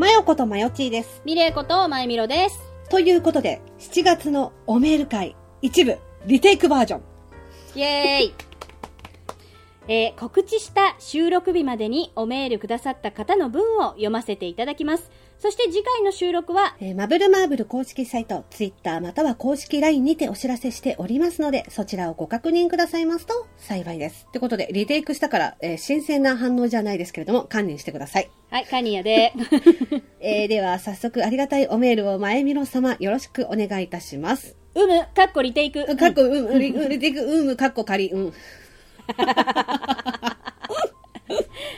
マヨことマヨチーです。ミレイことまゆみろです。ということで、7月のおメール会、一部、リテイクバージョン。イエーイえー告知した収録日までにおメールくださった方の文を読ませていただきます。そして次回の収録は、えーマブルマーブル公式サイト、ツイッターまたは公式 LINE にてお知らせしておりますので、そちらをご確認くださいますと幸いです。ってことで、リテイクしたから、えー新鮮な反応じゃないですけれども、堪忍してください。はい、カニヤで。えーでは、早速ありがたいおメールを前みろ様、よろしくお願いいたします。うむ、かっこリテイク。かっこ、うん、うん、リリテイク、うん、かっこ仮、うん。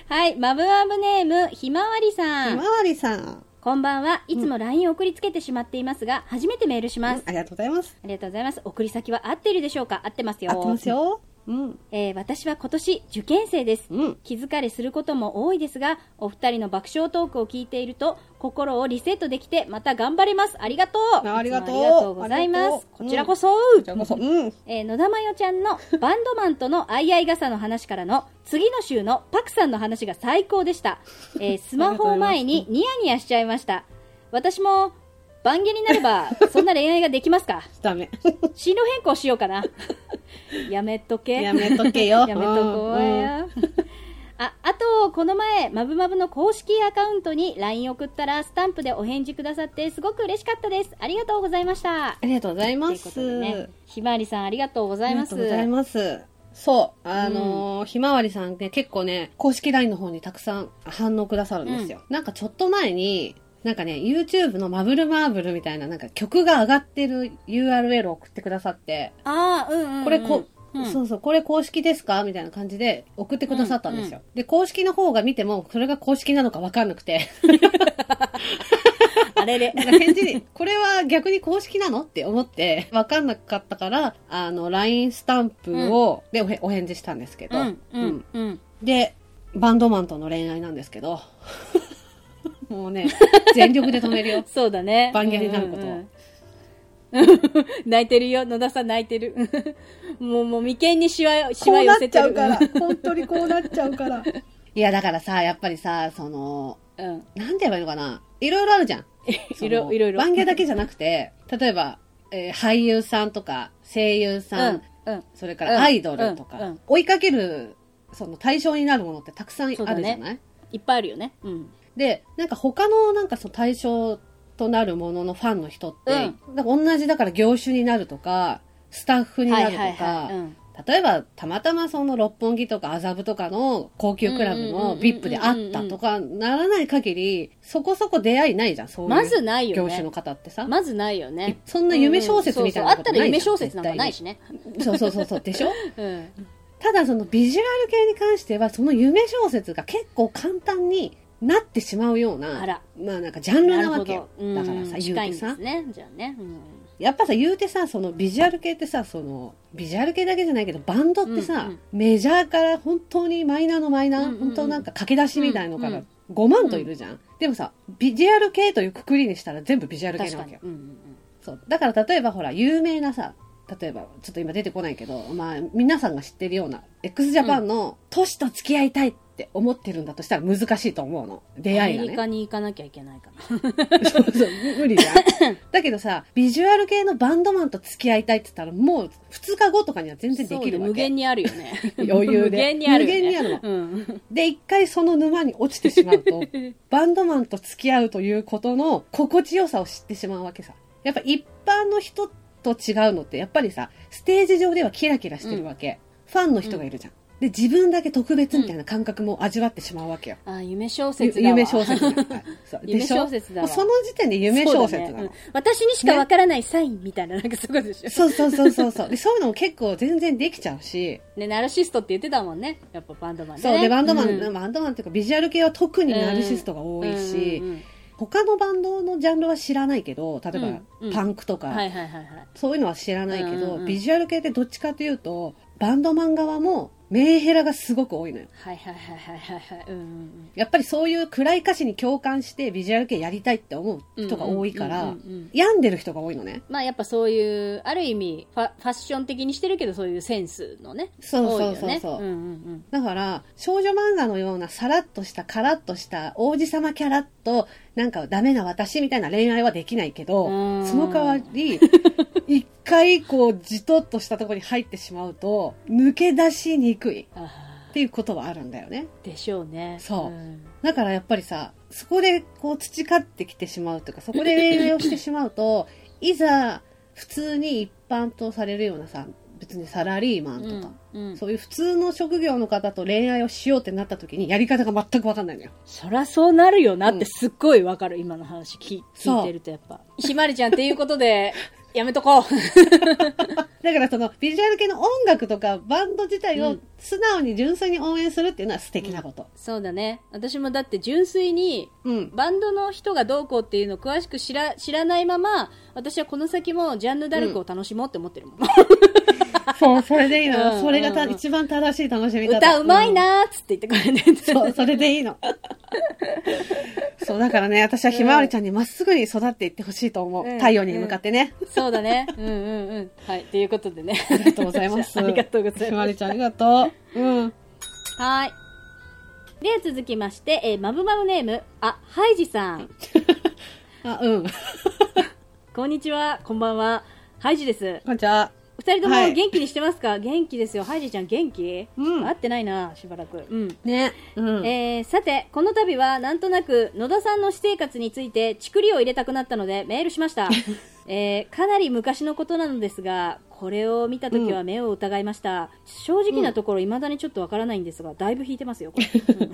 はい、マブマブネーム、ひまわりさん。ひまわりさん。こんばんは。いつも LINE を送りつけてしまっていますが、初めてメールします。ありがとうございます。ありがとうございます。送り先は合っているでしょうか？合ってますよ。合ってますよ。うん。えー私は今年受験生です、うん。気疲れすることも多いですがお二人の爆笑トークを聞いていると心をリセットできてまた頑張れます。ありがとう。あありがとう。ございます。こちらこそ。えー野田真代ちゃんのバンドマンとの相合い傘の話からの次の週のパクさんの話が最高でした、えースマホを前にニヤニヤしちゃいました。私も番下になれば そんな恋愛ができますか？ダメ。進路変更しようかなやめとけやめとけよ。やめとこうや。あ、あと、この前、まぶまぶの公式アカウントに LINE 送ったら、スタンプでお返事くださって、すごく嬉しかったです。ありがとうございました。ありがとうございまということね。ひまわりさん、ありがとうございます。ありがとうございます。そう。あのーひまわりさんね、結構ね、公式 LINE の方にたくさん反応くださるんですよ。なんかちょっと前に、なんかね、YouTube のマブルマーブルみたいな、なんか曲が上がってる URL を送ってくださって、ああ、うんうん、うん。これこ、うん。そうそう、これ公式ですか？みたいな感じで送ってくださったんですよ。で、公式の方が見ても、それが公式なのかわかんなくて、あれれ。なんか返事に、これは逆に公式なのって思って、わかんなかったから、あの、LINE スタンプを、でおへお返事したんですけど、うん、うん、うん。で、バンドマンとの恋愛なんですけど、もうね、全力で止めるよ。そうだね。番下になることをうんうんうん 泣いてるよ。野田さん泣いてる。もう、もう眉間にしわ、しわ寄せてる。本当にこうなっちゃうから。いや、だからさ、やっぱりさ、その、うん。なんて言えばいいのかな。いろいろあるじゃん。いろいろ番下だけじゃなくて、例えば、えー俳優さんとか、声優さん、うん。うん。それからアイドルとか、うんうん追いかける、その対象になるものってたくさんあるじゃない、いっぱいあるよね。うん。で、なんか他のなんかその対象となるもののファンの人って、うん。なんか同じだから業種になるとか、スタッフになるとか、例えばたまたまその六本木とか麻布とかの高級クラブのうん VIP で会ったとかならない限り、そこそこ出会いないじゃん、そういうまずないよね。業種の方ってさ。まずないよね。そんな夢小説みたいなことないじゃんあったら夢小説なんかないしね。そうそうそうそう、でしょ？うん。ただそのビジュアル系に関してはその夢小説が結構簡単になってしまうようなあら。まあなんかジャンルなわけよ。うん。だからさ言近いうんてさね。じゃあね。うん。やっぱさ言うてさそのビジュアル系ってさそのビジュアル系だけじゃないけどバンドってさ、うんうん。メジャーから本当にマイナーのマイナー、うんうんうん。本当なんか駆け出しみたいのからうん。5万といるじゃん、でもさビジュアル系というくくりにしたら全部ビジュアル系なわけよ。にうんうんそう。だから例えばほら有名なさ例えばちょっと今出てこないけど、まあ、皆さんが知ってるような x ジャパンの都市と付き合いたいって思ってるんだとしたら難しいと思うの。出会いがね。アメリカに行かなきゃいけないかな。そうそう無理じゃん。だけどさビジュアル系のバンドマンと付き合いたいって言ったらもう2日後とかには全然できるわ無限にあるよね。余裕で。無限にあるよね。無限にあるの。うん。で一回その沼に落ちてしまうとバンドマンと付き合うということの心地よさを知ってしまうわけさ。やっぱ一般の人と違うのってやっぱりさステージ上ではキラキラしてるわけ、ファンの人がいるじゃん、で自分だけ特別みたいな感覚も味わってしまうわけよ、あ、夢小説だわ。夢小説。ねはい。そう。夢小説だその時点で夢小説。なのね。うん私にしかわからないサインみたいな、なんかそういうことでしょ？そうそうそうそうそう。でそういうのも結構全然できちゃうし。ね、ナルシストって言ってたもんね。やっぱバンドマンね。そう。でバンドマン、うん。バンドマンっていうかビジュアル系は特にナルシストが多いし、うんうんうん他のバンドのジャンルは知らないけど例えば、うん。うん。パンクとか、はいはいはいはい。そういうのは知らないけど、うんうんビジュアル系ってどっちかというとバンドマン側もメンヘラがすごく多いのよ。はいはいはいはいはいはい。うんうんやっぱりそういう暗い歌詞に共感してビジュアル系やりたいって思う人が多いからうんうんうんうん、病んでる人が多いのね。まあやっぱそういう、ある意味ファ、ファッション的にしてるけど、そういうセンスのね。そうそう多いよねそうそううんうんだから、少女漫画のようなさらっとしたカラッとした王子様キャラと、なんかダメな私みたいな恋愛はできないけどうん、その代わり、一回こう、じとっとしたところに入ってしまうと、抜け出しにくいっていうことはあるんだよね。ーでしょうね。そうんだからやっぱりさ、そこでこう培ってきてしまうというか、そこで恋愛をしてしまうと、いざ普通に一般とされるようなさ、別にサラリーマンとか、うんうんそういう普通の職業の方と恋愛をしようってなった時にやり方が全くわかんないのよ。そらそうなるよなってすっごいわかる、今の話聞聞いてるとやっぱ。ひまりちゃんっていうことで、やめとこう。だからそのビジュアル系の音楽とかバンド自体をうん素直に純粋に応援するっていうのは素敵なこと。そうだね。私もだって純粋に、うん。バンドの人がどうこうっていうのを詳しく知ら知らないまま、私はこの先もジャンヌ・ダルクを楽しもうって思ってるもん。そう、それでいいの。うんそれがた一番正しい楽しみ方。歌うまいなーっつって言ってくれて、うんそう、それでいいの。そう、だからね、私はひまわりちゃんにまっすぐに育っていってほしいと思う。うん太陽に向かってね。そうだね。うんうんうん。はい。ということでね。ありがとうございます。ありがとうございますひまわりちゃんありがとう。うん。はい。では続きまして、えー、マブマブネーム、あ、ハイジさん。あ、うん。こんにちは、こんばんは。ハイジです。こんにちは。二人ともはい元気にしてますか、元気ですよ。ハイジちゃん元気？うん会ってないな、しばらく。うん。ね。うん。えー、さて、この度はなんとなく野田さんの私生活についてチクリを入れたくなったのでメールしました。えー、かなり昔のことなのですが、これを見たときは目を疑いました。正直なところ未だにちょっとわからないんですが、だいぶ引いてますよ、これ。うん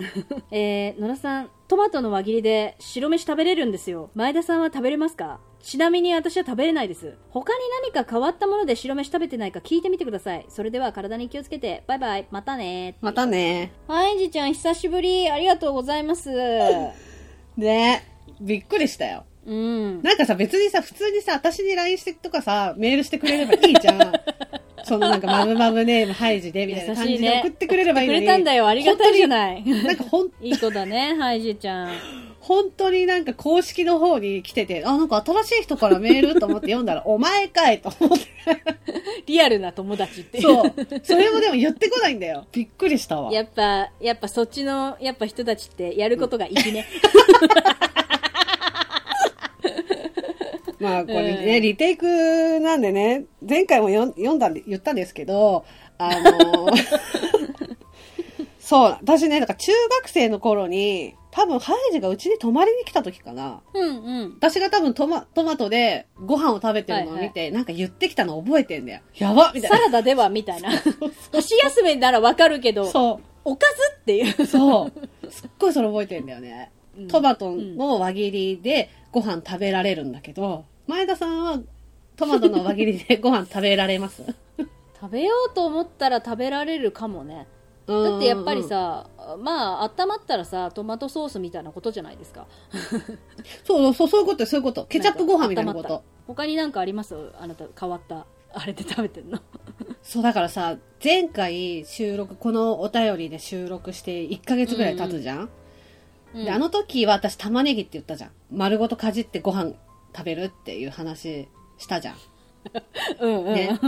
えー、野田さん、トマトの輪切りで白飯食べれるんですよ。前田さんは食べれますか？ちなみに私は食べれないです。他に何か変わったもので白飯食べてないか聞いてみてください。それでは体に気をつけて、バイバイ、またね。またね。はい、じちゃん、久しぶり。ありがとうございます。ね。びっくりしたよ。うん。なんかさ、別にさ、普通にさ、私に LINE してとかさ、メールしてくれればいいじゃん。そのなんか、マブマブネーム、ハイジで、みたいな感じで送ってくれればいいのに。くれたんだよ。ありがたいじゃない。い。なんかほん、いい子だね、ハイジちゃん。本当になんか公式の方に来てて、あ、なんか新しい人からメールと思って読んだら、お前かいと思って。リアルな友達って。そう。それもでも言ってこないんだよ。びっくりしたわ。やっぱ、やっぱそっちの、やっぱ人たちってやることが粋ね。まあこれね、うんリテイクなんでね、前回も読ん読んだんで、言ったんですけど、あの そう、私ね、だから中学生の頃に、多分ハイジがうちに泊まりに来た時かな。うんうん。私が多分トマトマトでご飯を食べてるのを見て、なんか言ってきたの覚えてんだよ。やばみたいな。サラダではみたいな。箸休めならわかるけど、そおかずっていう。う、そう。すっごいそれ覚えてんだよね。うんトマトの輪切りでご飯食べられるんだけど、前田さんはトマトの輪切りでご飯食べられます？食べようと思ったら食べられるかもね。だってやっぱり、さ、まあ、温まったらさ、トマトソースみたいなことじゃないですか。そうそう、そういうことよそういうこと。ケチャップご飯みたいなこと。他になんかあります？あなた変わった。あれで食べてんの。そう、だからさ、前回収録、このお便りで収録して1ヶ月ぐらい経つじゃん、で、あの時は私玉ねぎって言ったじゃん。丸ごとかじってご飯食べるっていう話したじゃん。うんうん。ね。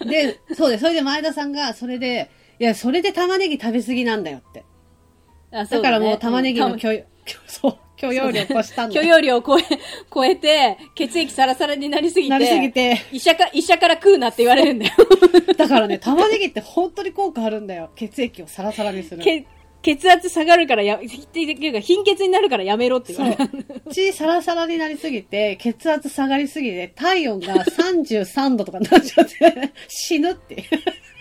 で、そうで、それで前田さんが、それで、いや、それで玉ねぎ食べ過ぎなんだよって。あそだからねもう玉ねぎのうんそう、許容量を越したんだ許よ。容量を超え、超えて、血液サラサラになりすぎて、なりすぎて。医者か、医者から食うなって言われるんだよ。だからね、玉ねぎって本当に効果あるんだよ。血液をサラサラにする。け血圧下がるからや、っていうか貧血になるからやめろって言われる。血サラサラになりすぎて、血圧下がりすぎて、体温が33度とかになっちゃって、死ぬって。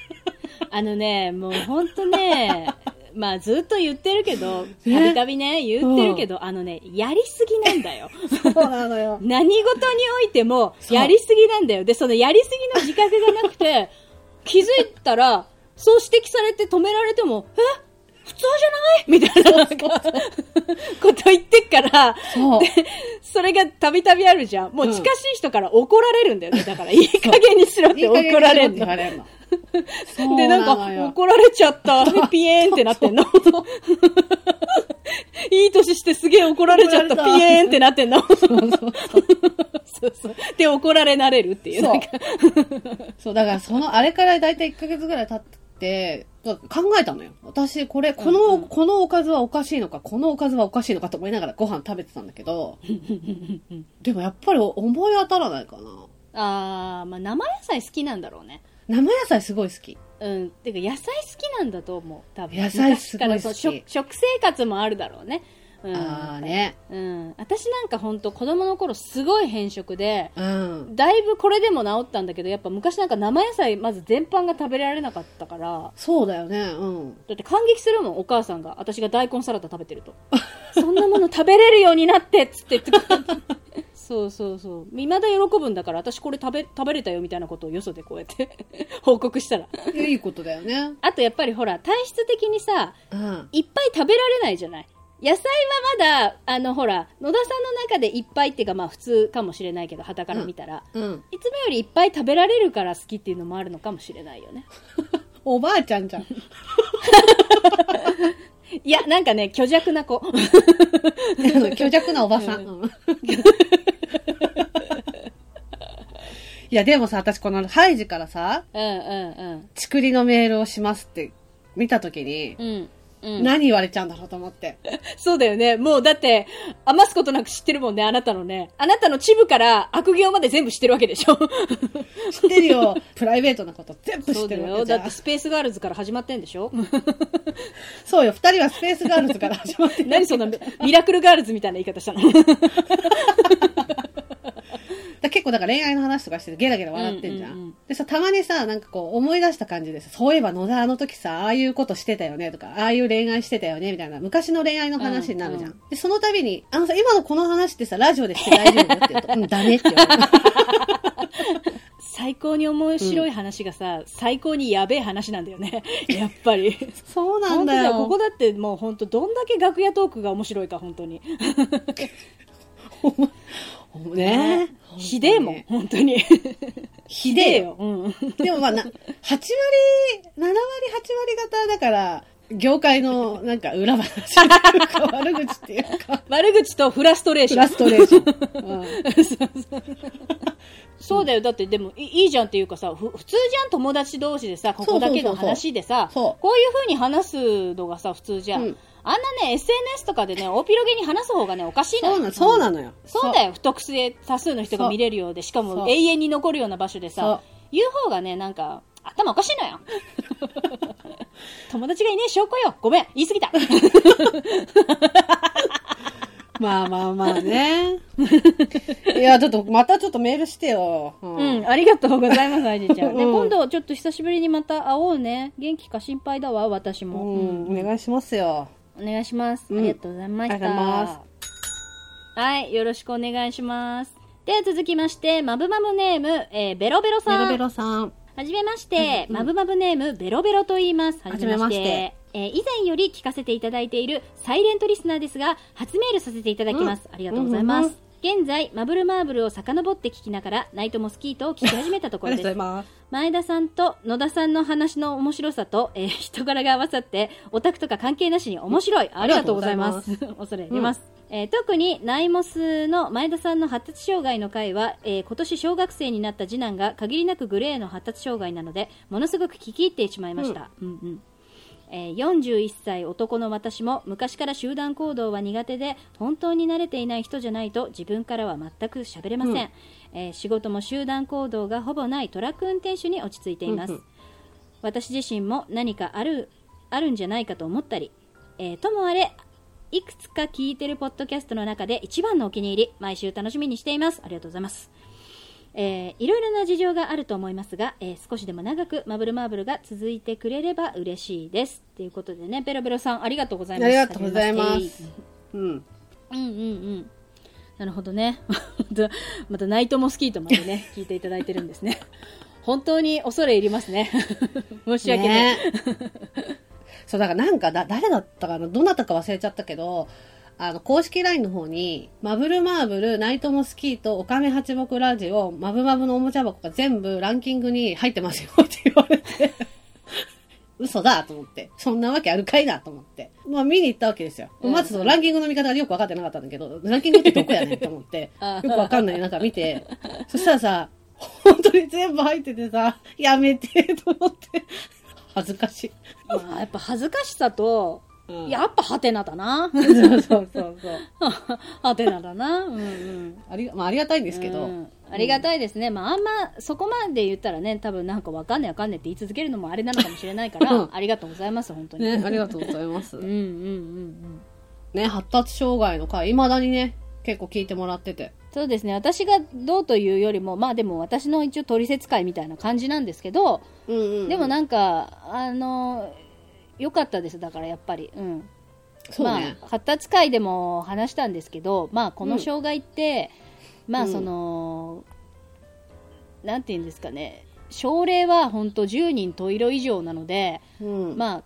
あのね、もうほんとね、まあずっと言ってるけど、たねびたびね、言ってるけど、あのね、やりすぎなんだよ。そうなのよ。何事においても、やりすぎなんだよ。で、そのやりすぎの自覚がなくて、気づいたら、そう指摘されて止められても、え？普通じゃない？みたいなこと言ってっから、そう。それがたびたびあるじゃん。もううん近しい人から怒られるんだよね。だから、いい加減にしろって怒られるの で、なんか、怒られちゃった。ピエーンってなってんの。いい年してすげえ怒られちゃった。ピエーンってなってんの。そうそう。で、怒られ慣れるっていう。そうそう、だからその、あれからだいたい1ヶ月ぐらい経って、考えたのよ。私、これ、この、うんうんこのおかずはおかしいのか、このおかずはおかしいのかと思いながらご飯食べてたんだけど、でもやっぱり思い当たらないかな。あー、まあ生野菜好きなんだろうね。生野菜すごい好き。うん。てか、野菜好きなんだと思う。多分。野菜すごい好き食生活もあるだろうね。うん。ああね。うん。私なんか本当子供の頃すごい偏食で、うん。だいぶこれでも治ったんだけど、やっぱ昔なんか生野菜まず全般が食べられなかったから、そうだよね。うん。だって感激するもん、お母さんが。私が大根サラダ食べてると。そんなもの食べれるようになってっつって言ってそうそうそう。未だ喜ぶんだから、私これ食べ、食べれたよみたいなことをよそでこうやって 報告したら。いいことだよね。あとやっぱりほら、体質的にさ、うん。いっぱい食べられないじゃない野菜はまだ、あのほら、野田さんの中でいっぱいっていうかまあ普通かもしれないけど、旗から見たら。うん。いつもよりいっぱい食べられるから好きっていうのもあるのかもしれないよね。おばあちゃんじゃん。いや、なんかね、虚弱な子。虚弱なおばさん。うんいや、でもさ、私このハイジからさ、うんうんちくりのメールをしますって見たときに、うん。うん。うん。何言われちゃうんだろうと思って。そうだよね。もうだって、余すことなく知ってるもんね、あなたのね。あなたのチブから悪行まで全部知ってるわけでしょ。知ってるよ。プライベートなこと全部知ってるわよ。けじゃんだって。スペースガールズから始まってんでしょ そうよ。二人はスペースガールズから始まってる何そんなミラクルガールズみたいな言い方したの？だ結構だから恋愛の話とかしててゲラゲラ笑ってんじゃん。うんうんうんでさ、たまにさ、なんかこう思い出した感じでさ、そういえば野田あの時さ、ああいうことしてたよねとか、ああいう恋愛してたよねみたいな、昔の恋愛の話になるじゃん。うんで、その度に、あのさ、今のこの話ってさ、ラジオでして大丈夫って言うと、うん、ダメって言われる。最高に面白い話がさ、最高にやべえ話なんだよね。やっぱり。そうなん本当だよ。ここだってもう本当どんだけ楽屋トークが面白いか、本当に。ねひでえもん、本当に。ひでえよ。よ。うん。でもまあな、8割、7割、8割方だから、業界のなんか裏話っていうか、悪口っていうか、悪口とフラストレーション。フラストレーション。うん そうだよ。だって、でもい、いいじゃんっていうかさ、ふ普通じゃん、友達同士でさ、ここだけの話でさ、こういう風に話すのがさ、普通じゃん。うんあんなね、SNS とかでね、大広げに話す方がね、おかしいのよ。そうなそうなのよ。そうだよ。不特定多数の人が見れるようで、しかも永遠に残るような場所でさ、言う方がね、なんか、頭おかしいのよ。友達がいねえ証拠よ。ごめん、言い過ぎた。まあまあまあね。いや、ちょっと、またちょっとメールしてよ。ううん、ありがとうございます、アイジちゃん。ね、うん今度ちょっと久しぶりにまた会おうね。元気か心配だわ、私うも。ん、お願いしますよ。お願いします。うんありがとうございました。はい、よろしくお願いします。では続きまして、マブマブネーム、えーベロベロさん。ベロベロさん。はじめまして、うんうんマブマブネーム、ベロベロと言います。はじめましてえー以前より聞かせていただいているサイレントリスナーですが、初メールさせていただきます。ありがとうございます。うんうん現在、マブルマーブルを遡って聞きながら、ナイトモスキートを聞き始めたとこあろです。前田さんと野田さんの話の面白さと、えー人柄が合わさって、オタクとか関係なしに面白い。ありがとうございます。恐れ入ります。えー特にナイモスの前田さんの発達障害の回は、えー今年小学生になった次男が限りなくグレーの発達障害なので、ものすごく聞き入ってしまいました。うんうんえー41歳男の私も昔から集団行動は苦手で本当に慣れていない人じゃないと自分からは全く喋れません、うん。えー仕事も集団行動がほぼないトラック運転手に落ち着いています、うんうん。私自身も何かあるあるんじゃないかと思ったり、えーともあれいくつか聞いてるポッドキャストの中で一番のお気に入り毎週楽しみにしています。ありがとうございますえーいろいろな事情があると思いますが、えー少しでも長くマブルマーブルが続いてくれれば嬉しいです。ということでね、ベロベロさんありがとうございます。ありがとうございますめ。うん。うんうんうん。なるほどね。また、またナイトモスキートまでね、聞いていただいてるんですね。本当に恐れ入りますね。申し訳ない。ねそう、だからなんかだ、誰だったかなどなたか忘れちゃったけど、あの、公式 LINE の方に、マブルマーブル、ナイトモスキート、オカメ八目ラジオ、マブマブのおもちゃ箱が全部ランキングに入ってますよって言われて、嘘だと思って。そんなわけあるかいなと思って。まあ見に行ったわけですよ。うんまずそのランキングの見方がよくわかってなかったんだけど、ランキングってどこやねんと思って、あよくわかんない中見て、そしたらさ、本当に全部入っててさ、やめてと思って。恥ずかしい。まあ、やっぱ恥ずかしさと、うんやっぱハテナだな。そうそうそうそう。ハテナだな。うんうん。あり、まあありがたいんですけど。うんありがたいですね、まあ、あんまそこまで言ったらね多分なんかわかんねえわかんねえって言い続けるのもあれなのかもしれないから、うんありがとうございます本当に、ね、ありがとうございますうん。うんうんね、発達障害の回、未だにね、結構聞いてもらってて。そうですね私がどうというよりもまあでも私の一応取説会みたいな感じなんですけど、うんうんうんでもなんかあの良かったですだからやっぱりうんそうね。まあ、発達会でも話したんですけど、まあ、この障害って、まあうんその、なんていうんですかね症例は本当10人十色以上なので、うん。まあ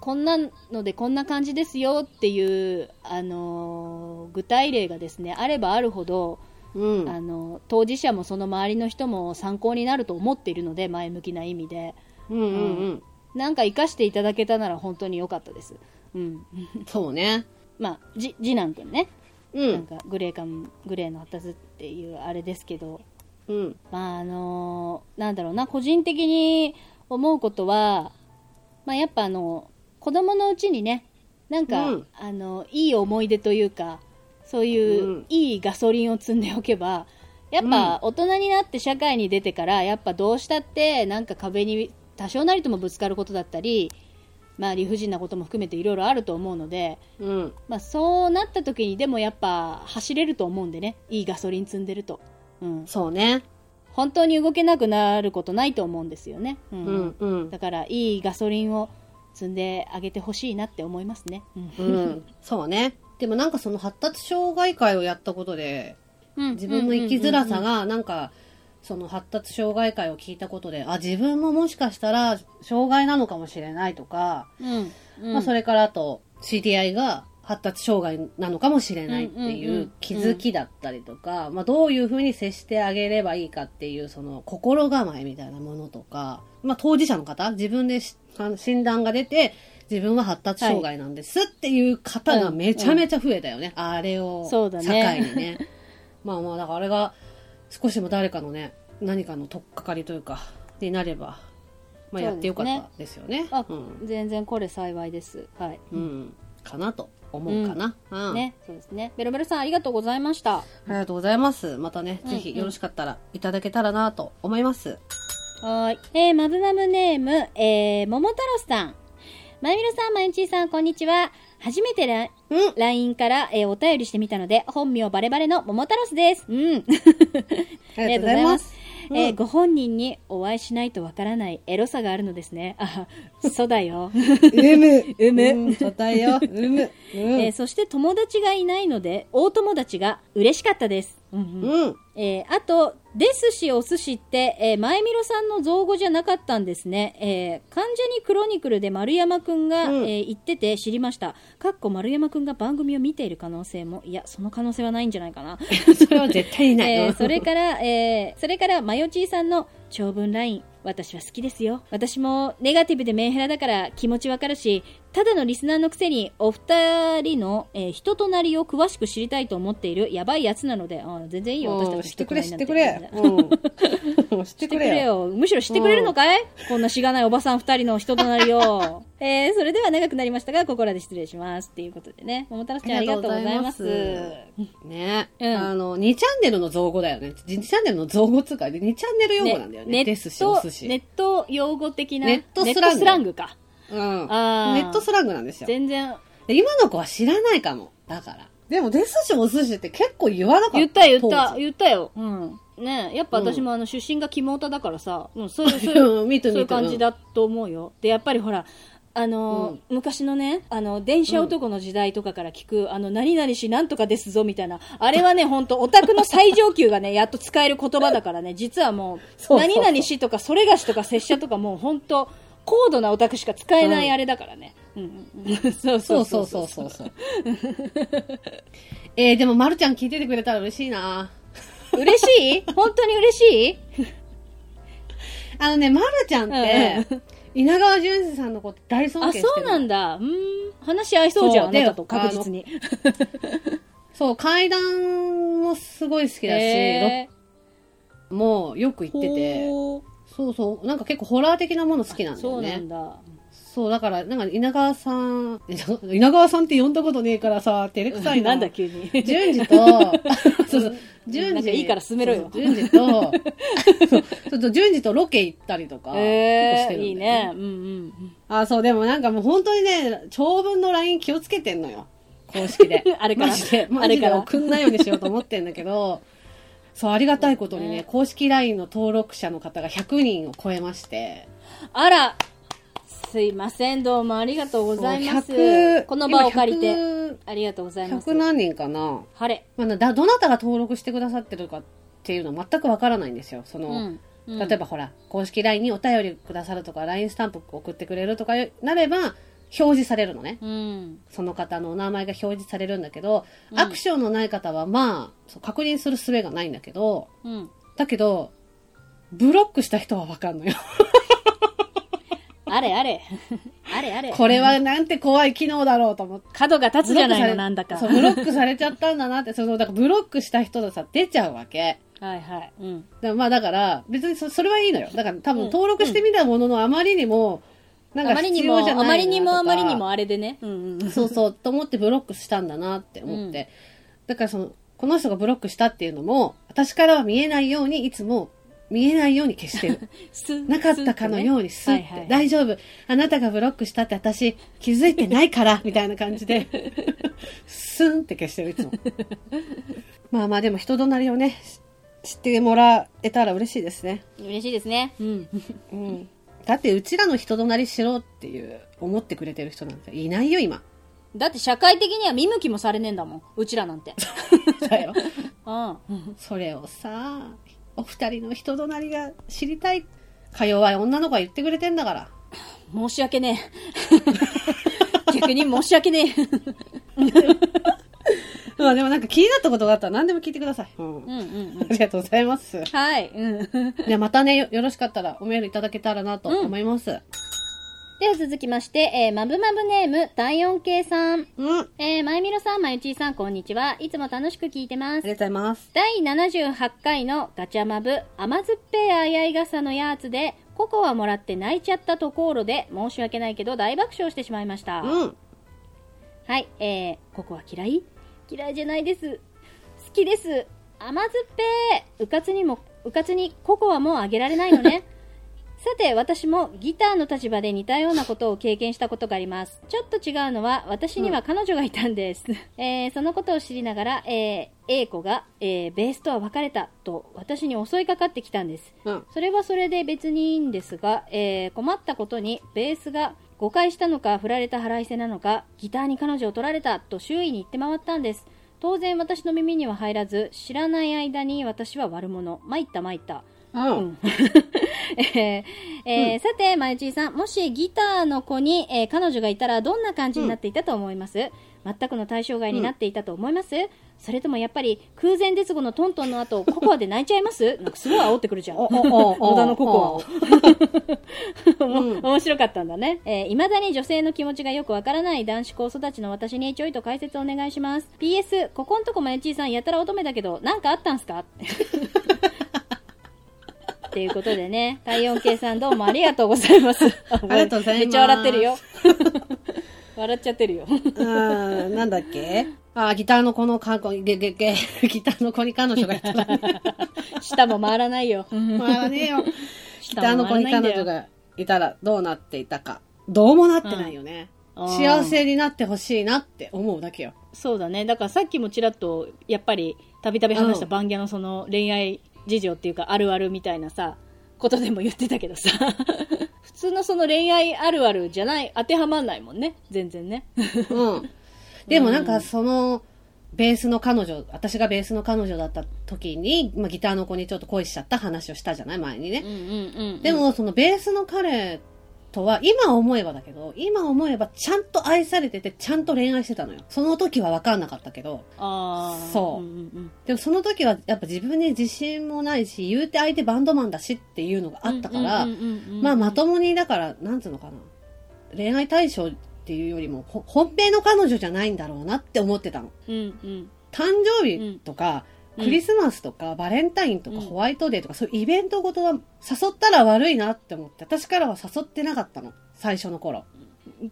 こんなのでこんな感じですよっていう、あのー具体例がですねあればあるほど、うん。あの当事者もその周りの人も参考になると思っているので前向きな意味でうんうんうん。なんか生かしていただけたなら本当に良かったです、うん、そうね。まあじ次男くんね。うん。なんかグレー感グレーの発達っていうあれですけど。うん。まああのなんだろうな。個人的に思うことはまあやっぱあの子供のうちにねなんか、うん。あのいい思い出というかそういう、うん。いいガソリンを積んでおけばやっぱ大人になって社会に出てからやっぱどうしたってなんか壁に多少なりともぶつかることだったりまあ理不尽なことも含めていろいろあると思うのでうん。まあ、そうなった時にでもやっぱ走れると思うんでねいいガソリン積んでると、うん、そうね。本当に動けなくなることないと思うんですよね、うんうんうん。だからいいガソリンを積んであげてほしいなって思いますね、ううんん。そうね。でもなんかその発達障害会をやったことで、うん自分の生きづらさが、なんか、その発達障害会を聞いたことで、あ、自分ももしかしたら障害なのかもしれないとか、うんうんまあそれからあと、CDI が発達障害なのかもしれないってうんうんいううん気づきだったりとか、まあどういうふうに接してあげればいいかっていうその心構えみたいなものとか、まあ当事者の方、自分で診断が出て、自分は発達障害なんですっていう方がめちゃめちゃ増えたよね。あれをそうだ境ねにね。まあまあ、だからあれが少しでも誰かのね、何かの取っかかりというか、になれば、まあやってよかったですよね。あ、うん全然これ幸いですはい、うん、かなと思うかな。うんねそうですねベロベロさんありがとうございましたありがとうございます。またね、うんぜひよろしかったらいただけたらなと思います。はーい。えー、マブマブネーム、えー、桃太郎さん。まゆみろさん、まゆちーさん、こんにちは。初めてラうん。LINE から、えーお便りしてみたので、本名バレバレの桃太郎です。うん。ありがとうございます。えーうんご本人にお会いしないとわからないエロさがあるのですね。あ、そうだよ。うむ。うむうん、答えよ。うむ。うん。えーそして友達がいないので、大友達が嬉しかったです。うんうんうん。えーあと、ですしお寿司って、えー、前みろさんの造語じゃなかったんですね。えー、関ジャニクロニクルで丸山くんが、うんえー言ってて知りました。かっこ丸山くんが番組を見ている可能性も、いや、その可能性はないんじゃないかな。それは絶対にない。えーそれから、えーそれから、マヨチーさんの長文ライン、私は好きですよ。私もネガティブでメンヘラだから気持ちわかるし、ただのリスナーのくせにお二人の、えー人となりを詳しく知りたいと思っているやばいやつなので、あー全然いいよ、うん私たち知ってくれ、知ってくれ。知っててくくれよ。むしろ知ってくれるのかい、こんなしがないおばさん二人の人となりを。えー、それでは長くなりましたが、ここらで失礼します。っていうことでね。桃太郎ちゃんありがとうございます。ね、うんあの、2チャンネルの造語だよね。2チャンネルの造語つうか、2チャンネル用語なんだよね。ネですし、ット。ネット用語的な。ネットスラングか。うん。ネットスラングなんですよ。全然。で今の子は知らないかも。だから。でも、ですしお寿司って結構言わなかった。言った言った言ったよ。うん。ねやっぱ私もあの出身が肝太だからさ、うん、そういう、そういう感じだと思うよ。で、やっぱりほら、あのー昔のね、あの、電車男の時代とかから聞く、あの、何々しなんとかですぞみたいな、あれはね、本当オタクの最上級がね、やっと使える言葉だからね、実はもう、そうそうそう何々しとか、それがしとか、拙者とかもう本当高度なオタクしか使えないあれだからね。うん。うん、そうそうそう。そうそうそう。えー、でも、まるちゃん聞いててくれたら嬉しいな。嬉しい？本当に嬉しい？あのね、まるちゃんって、稲川淳二さんのこと大尊あ、敬してる。そうなんだ。うん。話合いそうじゃん、あなたと確実に。そう、階段もすごい好きだし、へロもうよく行ってて、そうそう、なんか結構ホラー的なもの好きなんだそうなよね。んだ。そう、だから、なんか稲川さん、稲川さんって呼んだことねえからさ、照れくさいな。なんだ急に。順次と、そうそう、順次。なんかいいから進めろよと、そう そうそう、順次とロケ行ったりとか、してるんだよいいね。うんうん。あ、そう、でもなんかもう本当にね、長文の LINE 気をつけてんのよ。公式で。あれからマジで、マジであれから送んないようにしようと思ってんだけど、そう、ありがたいことにね、ね公式 LINE の登録者の方が100人を超えまして、あら、すいません、どうもありがとうございますそう100。この場を借りて、今ありがとうござい100ます。100何人かな。晴れ。まあ、だどなたが登録してくださってるかっていうのは全くわからないんですよ。その、うん。うん例えばほら、公式 LINE にお便りくださるとか、LINE スタンプ送ってくれるとかなれば、表示されるのね。うん。その方のお名前が表示されるんだけど、うんアクションのない方はまあ、確認する術がないんだけど、うん。だけど、ブロックした人はわかんのよ。あれあれ。あれあれ。これはなんて怖い機能だろうと思って。角が立つじゃないの、なんだか。そう、ブロックされちゃったんだなって、その、だからブロックした人がさ、出ちゃうわけ。はいはい。うん。まあだから、別にそそれはいいのよ。だから多分うん登録してみたもののあまりにも、なんかあまりにも、あまりにもあまりにもあれでね。うんうん。そうそう、と思ってブロックしたんだなって思って。だからその、この人がブロックしたっていうのも、私からは見えないように、いつも見えないように消してる。すなかったかのようにスッて、はいはい大丈夫。あなたがブロックしたって私気づいてないから、みたいな感じで、スンって消してる、いつも。まあまあでも人となりをね、知ってもらえたら嬉しいですね。嬉しいですね。うん。うん。だってうちらの人となりしろっていう、思ってくれてる人なんていないよ、今。だって社会的には見向きもされねえんだもん。うちらなんて。だよ。うん。それをさ、お二人の人となりが知りたい。か弱い女の子が言ってくれてんだから。申し訳ねえ。逆に申し訳ねえ。まあでもなんか気になったことがあったら何でも聞いてください。うん。うんうんうん。ありがとうございます。はい。うん。で、またねよ、よろしかったらおメールいただけたらなと思います。では続きまして、えー、まぶまぶネーム、第四系さん。うん。あえー、まゆみろさん、まゆちーさん、こんにちは。いつも楽しく聞いてますり。がとうございます。第78回のガチャマブ甘酸っぱいあいあい傘のやつでココアもらって泣いちゃったところで申し訳ないけど大爆笑してしまいました、うん。はいえー、ココア嫌い？嫌いじゃないです。好きです。甘酸っぱい。うかつにもうかつにココアもあげられないのね。さて私もギターの立場で似たようなことを経験したことがあります。ちょっと違うのは私には彼女がいたんです、えーそのことを知りながら、えー A 子が、えーベースとは別れたと私に襲いかかってきたんです。うん。それはそれで別にいいんですが、えー困ったことにベースが誤解したのか振られた腹いせなのかギターに彼女を取られたと周囲に言って回ったんです。当然私の耳には入らず知らない間に私は悪者。参った参った。うん。えーえーさて、まゆちーさん、もしギターの子に、えー彼女がいたらどんな感じになっていたと思います、全くの対象外になっていたと思います、それともやっぱり空前絶後のトントンの後、ココアで泣いちゃいます？なんかすごい煽ってくるじゃん。お、お、お、お野田のココア 面白かったんだね。えー、未だに女性の気持ちがよくわからない男子校育ちの私にちょいと解説お願いします。PS、ここんとこまゆちーさんやたら乙女だけど、なんかあったんすか？っていうことでね、体温計さんどうもありがとうございます。あありがとうございますめっちゃ笑ってるよ。笑っちゃってるよ。うん。なんだっけ？あ、ギターの子のかこ、げげげ、ギターの子に彼女がいたら、舌も回らないよ。まあねよ。ギター舌の子に彼女がいたらどうなっていたか。どうもなってないよね。うん幸せになってほしいなって思うだけよ。そうだね。だからさっきもちらっと、やっぱり、たびたび話したバンギャのその恋愛事情っていうか、あるあるみたいなさ、ことでも言ってたけどさ、普通のその恋愛あるあるじゃない、当てはまんないもんね。全然ね。うん。でもなんかその、ベースの彼女、私がベースの彼女だった時に、まあ、ギターの子にちょっと恋しちゃった話をしたじゃない？前にね。うんうんうん。で、も、そのベースの彼とは、今思えばだけど、今思えばちゃんと愛されてて、ちゃんと恋愛してたのよ。その時は分かんなかったけど、ああ。そううんうんでもその時はやっぱ自分に自信もないし、言うて相手バンドマンだしっていうのがあったから、まあまともにだから、なんつうのかな。恋愛対象っていうよりも、ほ本命の彼女じゃないんだろうなって思ってたの。うんうん。誕生日とか、うんクリスマスとか、バレンタインとか、うんホワイトデーとか、そういうイベントごとは誘ったら悪いなって思って、私からは誘ってなかったの。最初の頃。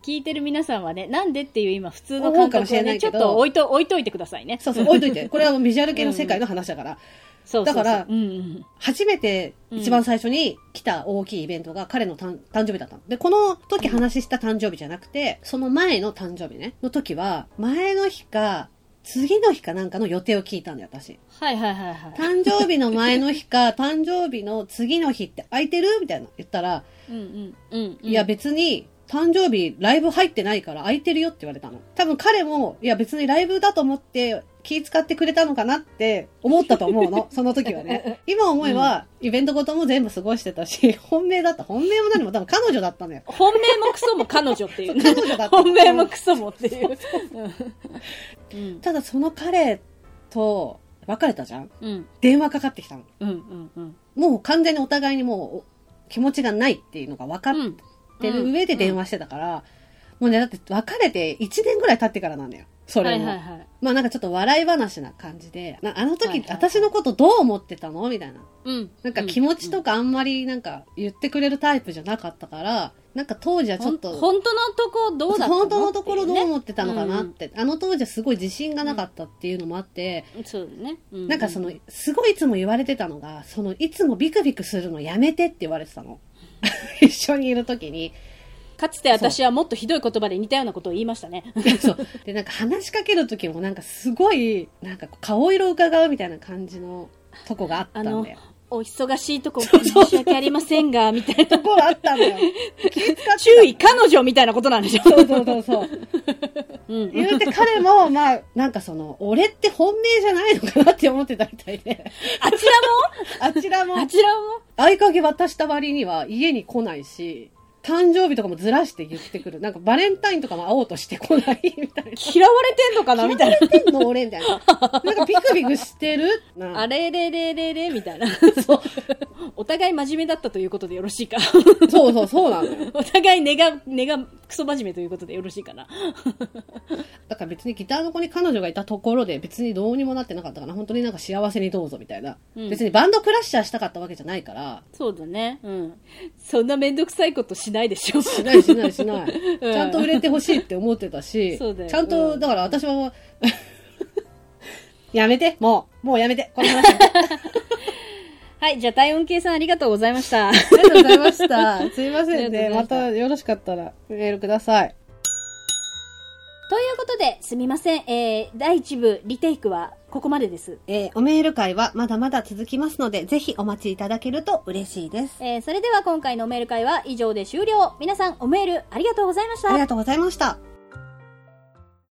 聞いてる皆さんはね、なんでっていう今普通の思うかもし感覚をね、ちょれないけどっと置いと、置いといてくださいね。そうそう、置いといて。これはビジュアル系の世界の話だから。そうそうそうだからうんうん。初めて一番最初に来た大きいイベントが彼の誕誕生日だったの。で、この時話した誕生日じゃなくて、その前の誕生日ね、の時は、前の日か、次の日かなんかの予定を聞いたんだよ、私。はいはいはいはい。誕生日の前の日か、誕生日の次の日って空いてるみたいな言ったら、うんうんうんうん。いや別に、誕生日ライブ入ってないから空いてるよって言われたの。多分彼も、いや別にライブだと思って気使ってくれたのかなって思ったと思うの。その時はね。今思えば、イベントごとも全部過ごしてたし、本命だった。本命も何も多分彼女だったのよ。本命もクソも彼女っていうね。彼女だった。本命もクソもっていう。うんただその彼と別れたじゃんうん電話かかってきたの。うんうんうん。もう完全にお互いにもう気持ちがないっていうのが分かっうんてる上で電話してたから、もうね、だって別れて1年ぐらい経ってからなんだよ。それも。はいはいはい。まあなんかちょっと笑い話な感じで、なあの時、はいはいはい私のことどう思ってたの？みたいな。うん。なんか気持ちとかあんまりなんか言ってくれるタイプじゃなかったから、なんか当時はちょっと、本当のとこどうだったの？本当のところどう思っってたのかなって、あの当時はすごい自信がなかったっていうのもあって、うね。そうだね。うなんかその、すごいいつも言われてたのが、その、いつもビクビクするのやめてって言われてたの。一緒にいる時に。かつて私はもっとひどい言葉で似たようなことを言いましたね。そう。で、なんか話しかける時もなんかすごい、なんか顔色伺うみたいな感じのとこがあったんだよ。、お忙しいとこ申し訳ありませんが、みたいな。ところあったんだよ。注意、彼女みたいなことなんでしょ。そうそうそうそう。うん。言うて彼も、まあ、なんかその、俺って本命じゃないのかなって思ってたみたいで。あちあちらもらも、あちらも、合鍵渡した割には家に来ないし、誕生日とかもずらして言ってくる。なんかバレンタインとかも会おうとしてこないみたいな。嫌われてんのかなみたいな。言ってんの俺みたいな。なんかビクビクしてるなあれれれれれみたいな。そうお互い真面目だったということでよろしいか。そうそう、そうなのよ。お互い根が、根がクソ真面目ということでよろしいかな。だから別にギターの子に彼女がいたところで別にどうにもなってなかったから、本当になんか幸せにどうぞみたいな。うん別にバンドクラッシャーしたかったわけじゃないから、そうだね。うん。そんなめんどくさいことしないでしょ。しないしないしない。うんちゃんと売れてほしいって思ってたし、そうだよちゃんと、うんだから私は、やめて、もう、もうやめて、この話。あ はい、じゃあ体温計さんありがとうございました。りがとうございました。すいませんね。まがとうございまたよろしかったらメールください。ということで、すみません。えー、第1部リテイクはここまでです。えーおメール会はまだまだ続きますので、ぜひお待ちいただけると嬉しいです。えー、それでは今回のメール会は以上で終了。皆さんおメールありがとうございましたあり。がとうございました。